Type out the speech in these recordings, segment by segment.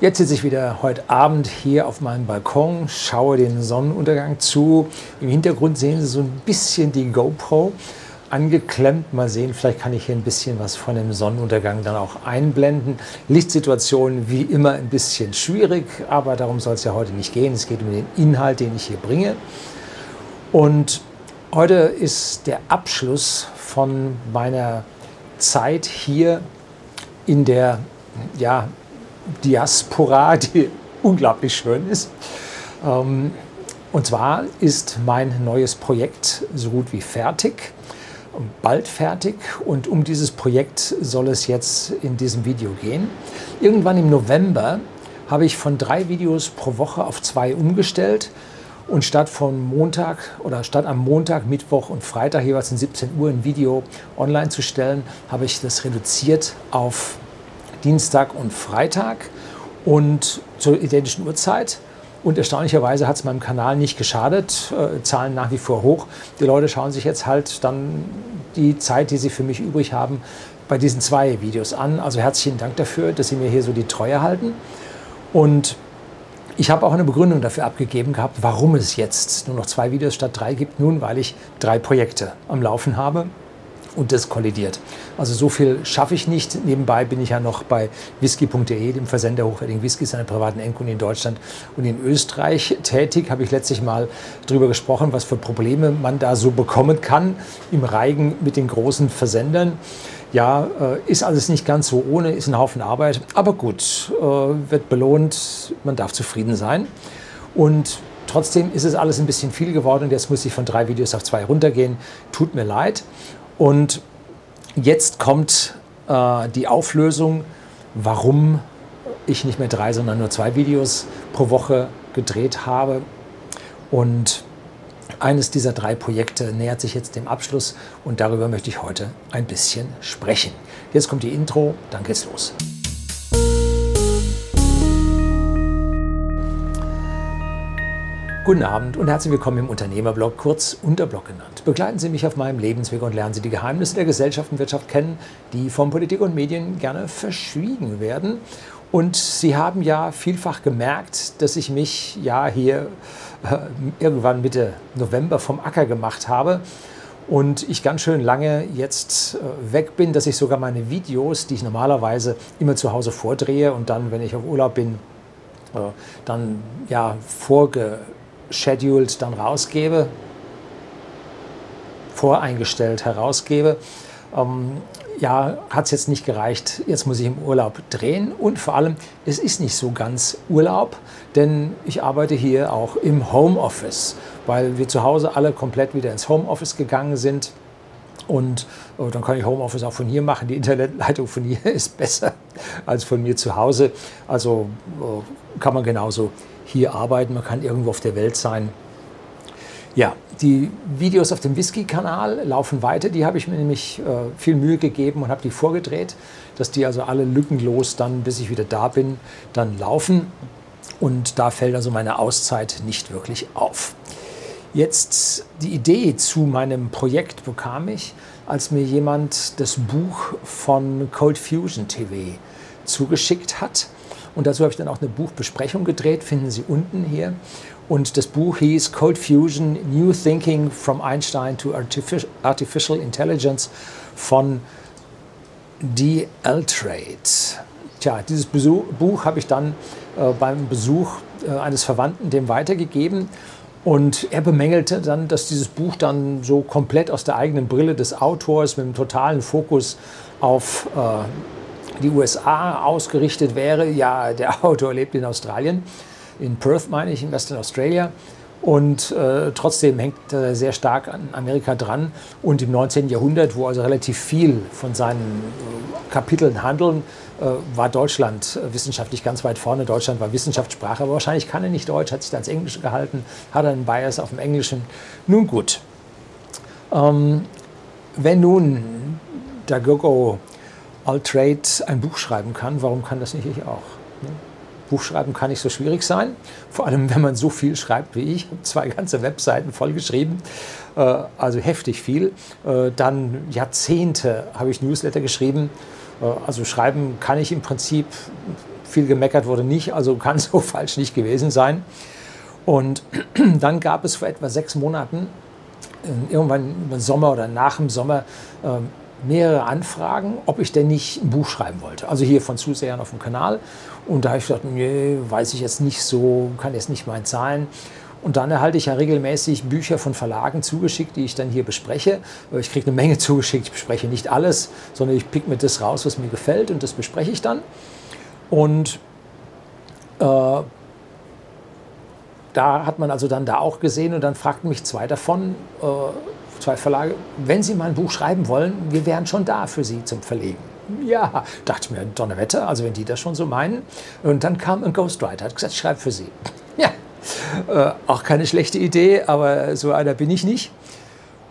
Jetzt sitze ich wieder heute Abend hier auf meinem Balkon, schaue den Sonnenuntergang zu. Im Hintergrund sehen Sie so ein bisschen die GoPro angeklemmt. Mal sehen, vielleicht kann ich hier ein bisschen was von dem Sonnenuntergang dann auch einblenden. Lichtsituation wie immer ein bisschen schwierig, aber darum soll es ja heute nicht gehen. Es geht um den Inhalt, den ich hier bringe. Und heute ist der Abschluss von meiner Zeit hier in der ja, Diaspora, die unglaublich schön ist. Ähm, und zwar ist mein neues Projekt so gut wie fertig, bald fertig. Und um dieses Projekt soll es jetzt in diesem Video gehen. Irgendwann im November habe ich von drei Videos pro Woche auf zwei umgestellt. Und statt von Montag oder statt am Montag, Mittwoch und Freitag jeweils um 17 Uhr ein Video online zu stellen, habe ich das reduziert auf Dienstag und Freitag und zur identischen Uhrzeit. Und erstaunlicherweise hat es meinem Kanal nicht geschadet. Äh, Zahlen nach wie vor hoch. Die Leute schauen sich jetzt halt dann die Zeit, die sie für mich übrig haben, bei diesen zwei Videos an. Also herzlichen Dank dafür, dass Sie mir hier so die Treue halten. Und ich habe auch eine Begründung dafür abgegeben gehabt, warum es jetzt nur noch zwei Videos statt drei gibt. Nun, weil ich drei Projekte am Laufen habe und das kollidiert. Also so viel schaffe ich nicht. Nebenbei bin ich ja noch bei whisky.de, dem Versender hochwertigen Whiskys an privaten Endkunden in Deutschland und in Österreich tätig. Habe ich letztlich mal darüber gesprochen, was für Probleme man da so bekommen kann im Reigen mit den großen Versendern. Ja, äh, ist alles nicht ganz so ohne, ist ein Haufen Arbeit, aber gut, äh, wird belohnt, man darf zufrieden sein. Und trotzdem ist es alles ein bisschen viel geworden und jetzt muss ich von drei Videos auf zwei runtergehen. Tut mir leid. Und jetzt kommt äh, die Auflösung, warum ich nicht mehr drei, sondern nur zwei Videos pro Woche gedreht habe. Und eines dieser drei Projekte nähert sich jetzt dem Abschluss und darüber möchte ich heute ein bisschen sprechen. Jetzt kommt die Intro, dann geht's los. Guten Abend und herzlich willkommen im Unternehmerblog, kurz Unterblog genannt. Begleiten Sie mich auf meinem Lebensweg und lernen Sie die Geheimnisse der Gesellschaft und Wirtschaft kennen, die von Politik und Medien gerne verschwiegen werden. Und Sie haben ja vielfach gemerkt, dass ich mich ja hier äh, irgendwann Mitte November vom Acker gemacht habe und ich ganz schön lange jetzt äh, weg bin, dass ich sogar meine Videos, die ich normalerweise immer zu Hause vordrehe und dann, wenn ich auf Urlaub bin, äh, dann ja vorge scheduled dann rausgebe, voreingestellt herausgebe. Ähm, ja, hat es jetzt nicht gereicht, jetzt muss ich im Urlaub drehen und vor allem, es ist nicht so ganz Urlaub, denn ich arbeite hier auch im Homeoffice, weil wir zu Hause alle komplett wieder ins Homeoffice gegangen sind. Und äh, dann kann ich Homeoffice auch von hier machen. Die Internetleitung von hier ist besser als von mir zu Hause. Also äh, kann man genauso hier arbeiten, man kann irgendwo auf der Welt sein. Ja, die Videos auf dem Whisky-Kanal laufen weiter. Die habe ich mir nämlich äh, viel Mühe gegeben und habe die vorgedreht, dass die also alle lückenlos dann, bis ich wieder da bin, dann laufen. Und da fällt also meine Auszeit nicht wirklich auf. Jetzt die Idee zu meinem Projekt bekam ich, als mir jemand das Buch von Cold Fusion TV zugeschickt hat. Und dazu habe ich dann auch eine Buchbesprechung gedreht, finden Sie unten hier. Und das Buch hieß Cold Fusion, New Thinking from Einstein to Artificial Intelligence von D. Altrade. Tja, dieses Besuch, Buch habe ich dann äh, beim Besuch äh, eines Verwandten dem weitergegeben. Und er bemängelte dann, dass dieses Buch dann so komplett aus der eigenen Brille des Autors mit einem totalen Fokus auf äh, die USA ausgerichtet wäre. Ja, der Autor lebt in Australien, in Perth meine ich, in Western Australia. Und äh, trotzdem hängt er sehr stark an Amerika dran. Und im 19. Jahrhundert, wo also relativ viel von seinen äh, Kapiteln handeln, äh, war Deutschland äh, wissenschaftlich ganz weit vorne. Deutschland war Wissenschaftssprache, aber wahrscheinlich kann er nicht Deutsch, hat sich da ins Englische gehalten, hat einen Bias auf dem Englischen. Nun gut. Ähm, wenn nun der Altrade ein Buch schreiben kann, warum kann das nicht ich auch? Ne? Buchschreiben kann nicht so schwierig sein, vor allem wenn man so viel schreibt wie ich, zwei ganze Webseiten vollgeschrieben, äh, also heftig viel. Äh, dann Jahrzehnte habe ich Newsletter geschrieben, äh, also schreiben kann ich im Prinzip viel gemeckert wurde nicht, also kann so falsch nicht gewesen sein. Und dann gab es vor etwa sechs Monaten, irgendwann im Sommer oder nach dem Sommer, ähm, mehrere Anfragen, ob ich denn nicht ein Buch schreiben wollte. Also hier von Zusehern auf dem Kanal. Und da habe ich gedacht, nee, weiß ich jetzt nicht so, kann jetzt nicht mein sein. Und dann erhalte ich ja regelmäßig Bücher von Verlagen zugeschickt, die ich dann hier bespreche. Ich kriege eine Menge zugeschickt, ich bespreche nicht alles, sondern ich pick mir das raus, was mir gefällt und das bespreche ich dann. Und äh, da hat man also dann da auch gesehen und dann fragten mich zwei davon, äh, zwei Verlage, wenn Sie mal ein Buch schreiben wollen, wir wären schon da für Sie zum Verlegen. Ja, dachte ich mir, Donnerwetter, also wenn die das schon so meinen. Und dann kam ein Ghostwriter, hat gesagt, ich schreibe für Sie. Ja, äh, auch keine schlechte Idee, aber so einer bin ich nicht.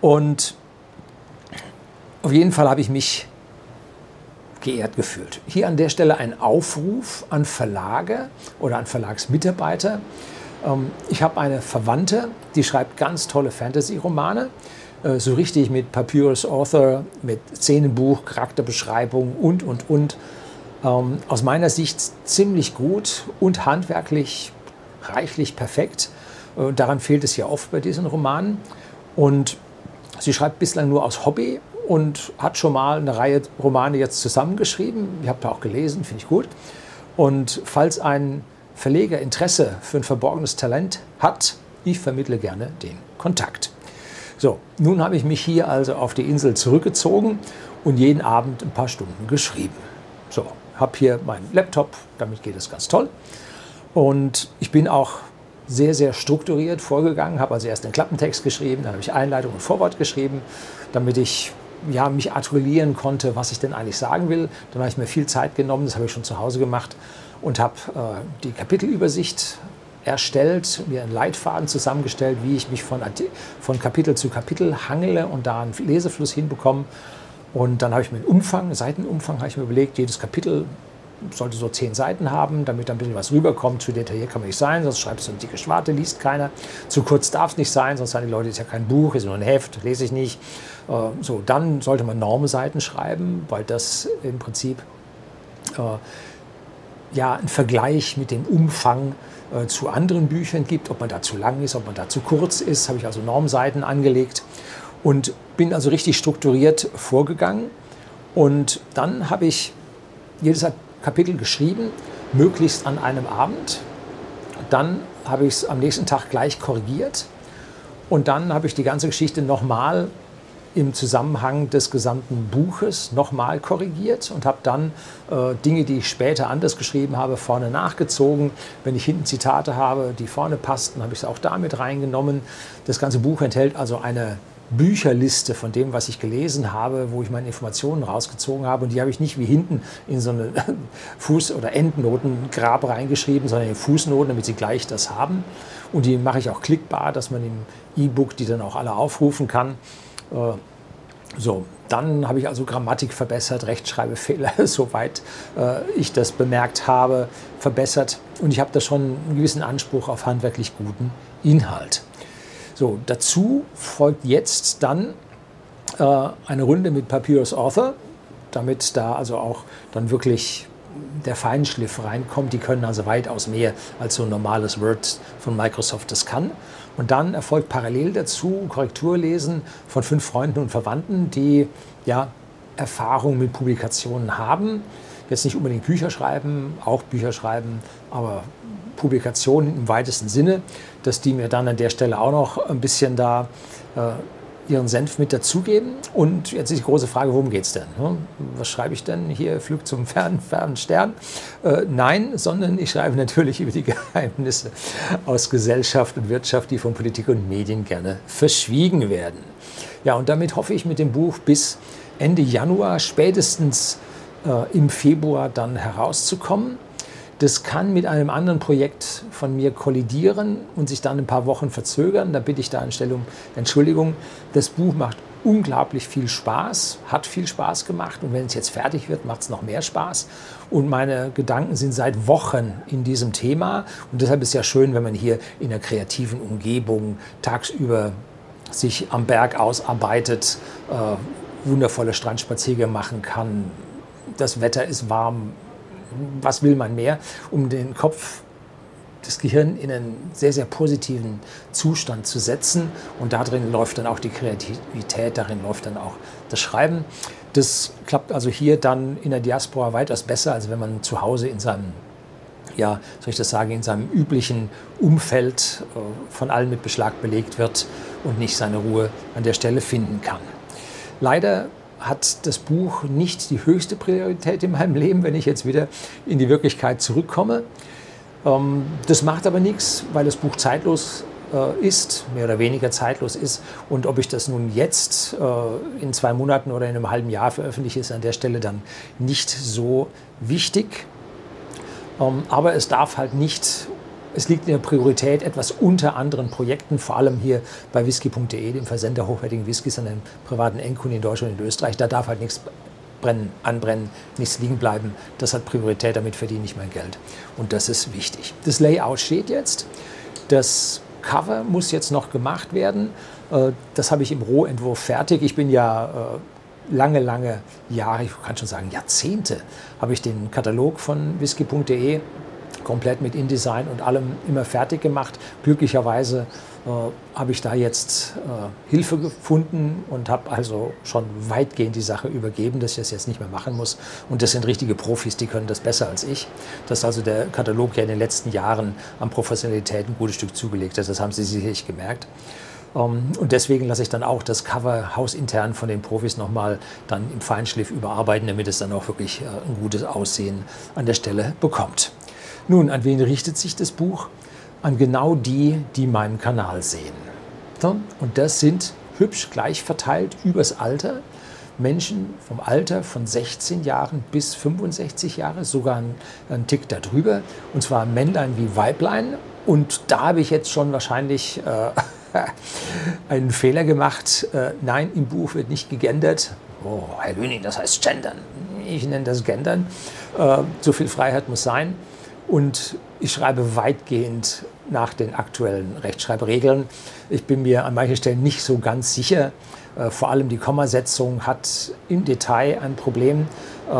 Und auf jeden Fall habe ich mich geehrt gefühlt. Hier an der Stelle ein Aufruf an Verlage oder an Verlagsmitarbeiter. Ähm, ich habe eine Verwandte, die schreibt ganz tolle Fantasy-Romane. Äh, so richtig mit Papyrus Author, mit Szenenbuch, Charakterbeschreibung und, und, und. Ähm, aus meiner Sicht ziemlich gut und handwerklich reichlich perfekt. Äh, daran fehlt es ja oft bei diesen Romanen. Und sie schreibt bislang nur aus Hobby und hat schon mal eine Reihe Romane jetzt zusammengeschrieben. Ich habe da auch gelesen, finde ich gut. Und falls ein Verleger Interesse für ein verborgenes Talent hat, ich vermittle gerne den Kontakt. So, nun habe ich mich hier also auf die Insel zurückgezogen und jeden Abend ein paar Stunden geschrieben. So, habe hier meinen Laptop, damit geht es ganz toll. Und ich bin auch sehr, sehr strukturiert vorgegangen, habe also erst den Klappentext geschrieben, dann habe ich Einleitung und Vorwort geschrieben, damit ich ja, mich artikulieren konnte, was ich denn eigentlich sagen will. Dann habe ich mir viel Zeit genommen, das habe ich schon zu Hause gemacht und habe äh, die Kapitelübersicht erstellt, mir einen Leitfaden zusammengestellt, wie ich mich von, von Kapitel zu Kapitel hangele und da einen Lesefluss hinbekomme. Und dann habe ich mir einen Umfang, Seitenumfang, habe ich mir überlegt, jedes Kapitel sollte so zehn Seiten haben, damit ein bisschen was rüberkommt. Zu detailliert kann man nicht sein, sonst schreibst du eine dicke Schwarte, liest keiner. Zu kurz darf es nicht sein, sonst sagen die Leute, ist ja kein Buch, ist nur ein Heft, lese ich nicht. Äh, so, dann sollte man Normseiten schreiben, weil das im Prinzip äh, ja ein Vergleich mit dem Umfang äh, zu anderen Büchern gibt, ob man da zu lang ist, ob man da zu kurz ist, habe ich also Normseiten angelegt und bin also richtig strukturiert vorgegangen. Und dann habe ich jedes Kapitel geschrieben, möglichst an einem Abend. Dann habe ich es am nächsten Tag gleich korrigiert und dann habe ich die ganze Geschichte nochmal im Zusammenhang des gesamten Buches nochmal korrigiert und habe dann äh, Dinge, die ich später anders geschrieben habe, vorne nachgezogen. Wenn ich hinten Zitate habe, die vorne passten, habe ich es auch damit reingenommen. Das ganze Buch enthält also eine Bücherliste von dem, was ich gelesen habe, wo ich meine Informationen rausgezogen habe. Und die habe ich nicht wie hinten in so eine Fuß- oder Endnotengrab reingeschrieben, sondern in Fußnoten, damit sie gleich das haben. Und die mache ich auch klickbar, dass man im E-Book die dann auch alle aufrufen kann. Äh, so, dann habe ich also Grammatik verbessert, Rechtschreibfehler, soweit äh, ich das bemerkt habe, verbessert. Und ich habe da schon einen gewissen Anspruch auf handwerklich guten Inhalt. So, dazu folgt jetzt dann äh, eine Runde mit Papyrus Author, damit da also auch dann wirklich der Feinschliff reinkommt. Die können also weitaus mehr als so ein normales Word von Microsoft das kann. Und dann erfolgt parallel dazu Korrekturlesen von fünf Freunden und Verwandten, die ja Erfahrung mit Publikationen haben. Jetzt nicht unbedingt Bücher schreiben, auch Bücher schreiben, aber Publikationen im weitesten Sinne, dass die mir dann an der Stelle auch noch ein bisschen da äh, ihren Senf mit dazugeben. Und jetzt ist die große Frage, worum geht es denn? Ne? Was schreibe ich denn hier? Flug zum fernen, fernen Stern? Äh, nein, sondern ich schreibe natürlich über die Geheimnisse aus Gesellschaft und Wirtschaft, die von Politik und Medien gerne verschwiegen werden. Ja, und damit hoffe ich mit dem Buch bis Ende Januar, spätestens äh, im Februar dann herauszukommen. Das kann mit einem anderen Projekt von mir kollidieren und sich dann ein paar Wochen verzögern. Da bitte ich da anstelle um Entschuldigung. Das Buch macht unglaublich viel Spaß, hat viel Spaß gemacht und wenn es jetzt fertig wird, macht es noch mehr Spaß. Und meine Gedanken sind seit Wochen in diesem Thema und deshalb ist es ja schön, wenn man hier in einer kreativen Umgebung tagsüber sich am Berg ausarbeitet, äh, wundervolle Strandspaziergänge machen kann. Das Wetter ist warm, was will man mehr, um den Kopf das Gehirn in einen sehr, sehr positiven Zustand zu setzen. Und darin läuft dann auch die Kreativität, darin läuft dann auch das Schreiben. Das klappt also hier dann in der Diaspora weitaus besser, als wenn man zu Hause in seinem, ja, soll ich das sagen, in seinem üblichen Umfeld äh, von allen mit Beschlag belegt wird und nicht seine Ruhe an der Stelle finden kann. Leider hat das Buch nicht die höchste Priorität in meinem Leben, wenn ich jetzt wieder in die Wirklichkeit zurückkomme. Ähm, das macht aber nichts, weil das Buch zeitlos äh, ist, mehr oder weniger zeitlos ist. Und ob ich das nun jetzt äh, in zwei Monaten oder in einem halben Jahr veröffentliche, ist an der Stelle dann nicht so wichtig. Ähm, aber es darf halt nicht, es liegt in der Priorität etwas unter anderen Projekten, vor allem hier bei whisky.de, dem Versender hochwertigen Whiskys an den privaten Endkunden in Deutschland und Österreich. Da darf halt nichts brennen, anbrennen, nichts liegen bleiben. Das hat Priorität, damit verdiene ich mein Geld. Und das ist wichtig. Das Layout steht jetzt. Das Cover muss jetzt noch gemacht werden. Äh, das habe ich im Rohentwurf fertig. Ich bin ja äh, lange, lange Jahre, ich kann schon sagen Jahrzehnte, habe ich den Katalog von whisky.de komplett mit InDesign und allem immer fertig gemacht. Glücklicherweise äh, habe ich da jetzt äh, Hilfe gefunden und habe also schon weitgehend die Sache übergeben, dass ich das jetzt nicht mehr machen muss. Und das sind richtige Profis, die können das besser als ich. Dass also der Katalog ja in den letzten Jahren an Professionalität ein gutes Stück zugelegt hat, das haben Sie sicherlich gemerkt. Ähm, und deswegen lasse ich dann auch das Cover hausintern von den Profis nochmal dann im Feinschliff überarbeiten, damit es dann auch wirklich äh, ein gutes Aussehen an der Stelle bekommt. Nun, an wen richtet sich das Buch? An genau die, die meinen Kanal sehen. Und das sind hübsch gleich verteilt übers Alter. Menschen vom Alter von 16 Jahren bis 65 Jahre, sogar einen, Tick darüber. Und zwar Männlein wie Weiblein. Und da habe ich jetzt schon wahrscheinlich äh, einen Fehler gemacht. Äh, nein, im Buch wird nicht gegendert. Oh, Herr Lüning, das heißt gendern. Ich nenne das gendern. Äh, so viel Freiheit muss sein. Und ich schreibe weitgehend nach den aktuellen Rechtschreibregeln. Ich bin mir an manchen Stellen nicht so ganz sicher. Äh, vor allem die Kommasetzung hat im Detail ein Problem, äh,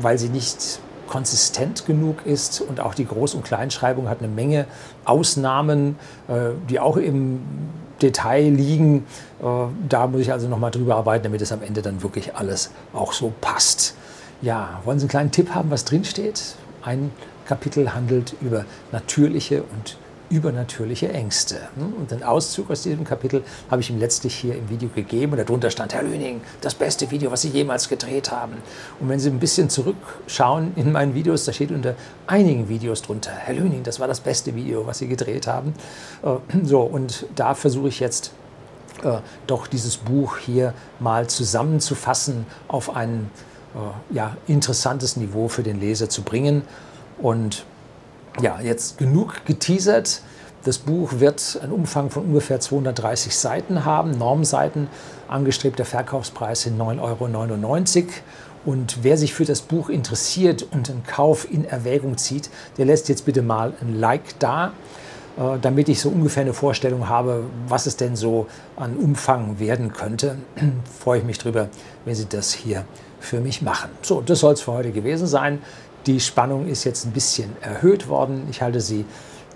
weil sie nicht konsistent genug ist und auch die Groß- und Kleinschreibung hat eine Menge Ausnahmen, äh, die auch im Detail liegen. Da muss ich also nochmal drüber arbeiten, damit es am Ende dann wirklich alles auch so passt. Ja, wollen Sie einen kleinen Tipp haben, was drinsteht? Ein Kapitel handelt über natürliche und übernatürliche Ängste. Und den Auszug aus diesem Kapitel habe ich ihm letztlich hier im Video gegeben. Und darunter stand, Herr Lüning, das beste Video, was Sie jemals gedreht haben. Und wenn Sie ein bisschen zurückschauen in meinen Videos, da steht unter einigen Videos drunter, Herr Lüning, das war das beste Video, was Sie gedreht haben. Äh, so, und da versuche ich jetzt äh, doch dieses Buch hier mal zusammenzufassen, auf ein äh, ja, interessantes Niveau für den Leser zu bringen. Und ja, jetzt genug geteasert. Das Buch wird einen Umfang von ungefähr 230 Seiten haben, Normseiten, angestrebter Verkaufspreis sind 9,99 Euro. Und wer sich für das Buch interessiert und einen Kauf in Erwägung zieht, der lässt jetzt bitte mal ein Like da, äh, damit ich so ungefähr eine Vorstellung habe, was es denn so an Umfang werden könnte. Freue ich mich drüber, wenn Sie das hier für mich machen. So, das soll es für heute gewesen sein. Die Spannung ist jetzt ein bisschen erhöht worden. Ich halte Sie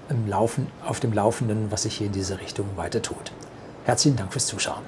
im Laufen, auf dem Laufenden, was sich hier in diese Richtung weiter tut. Herzlichen Dank fürs Zuschauen.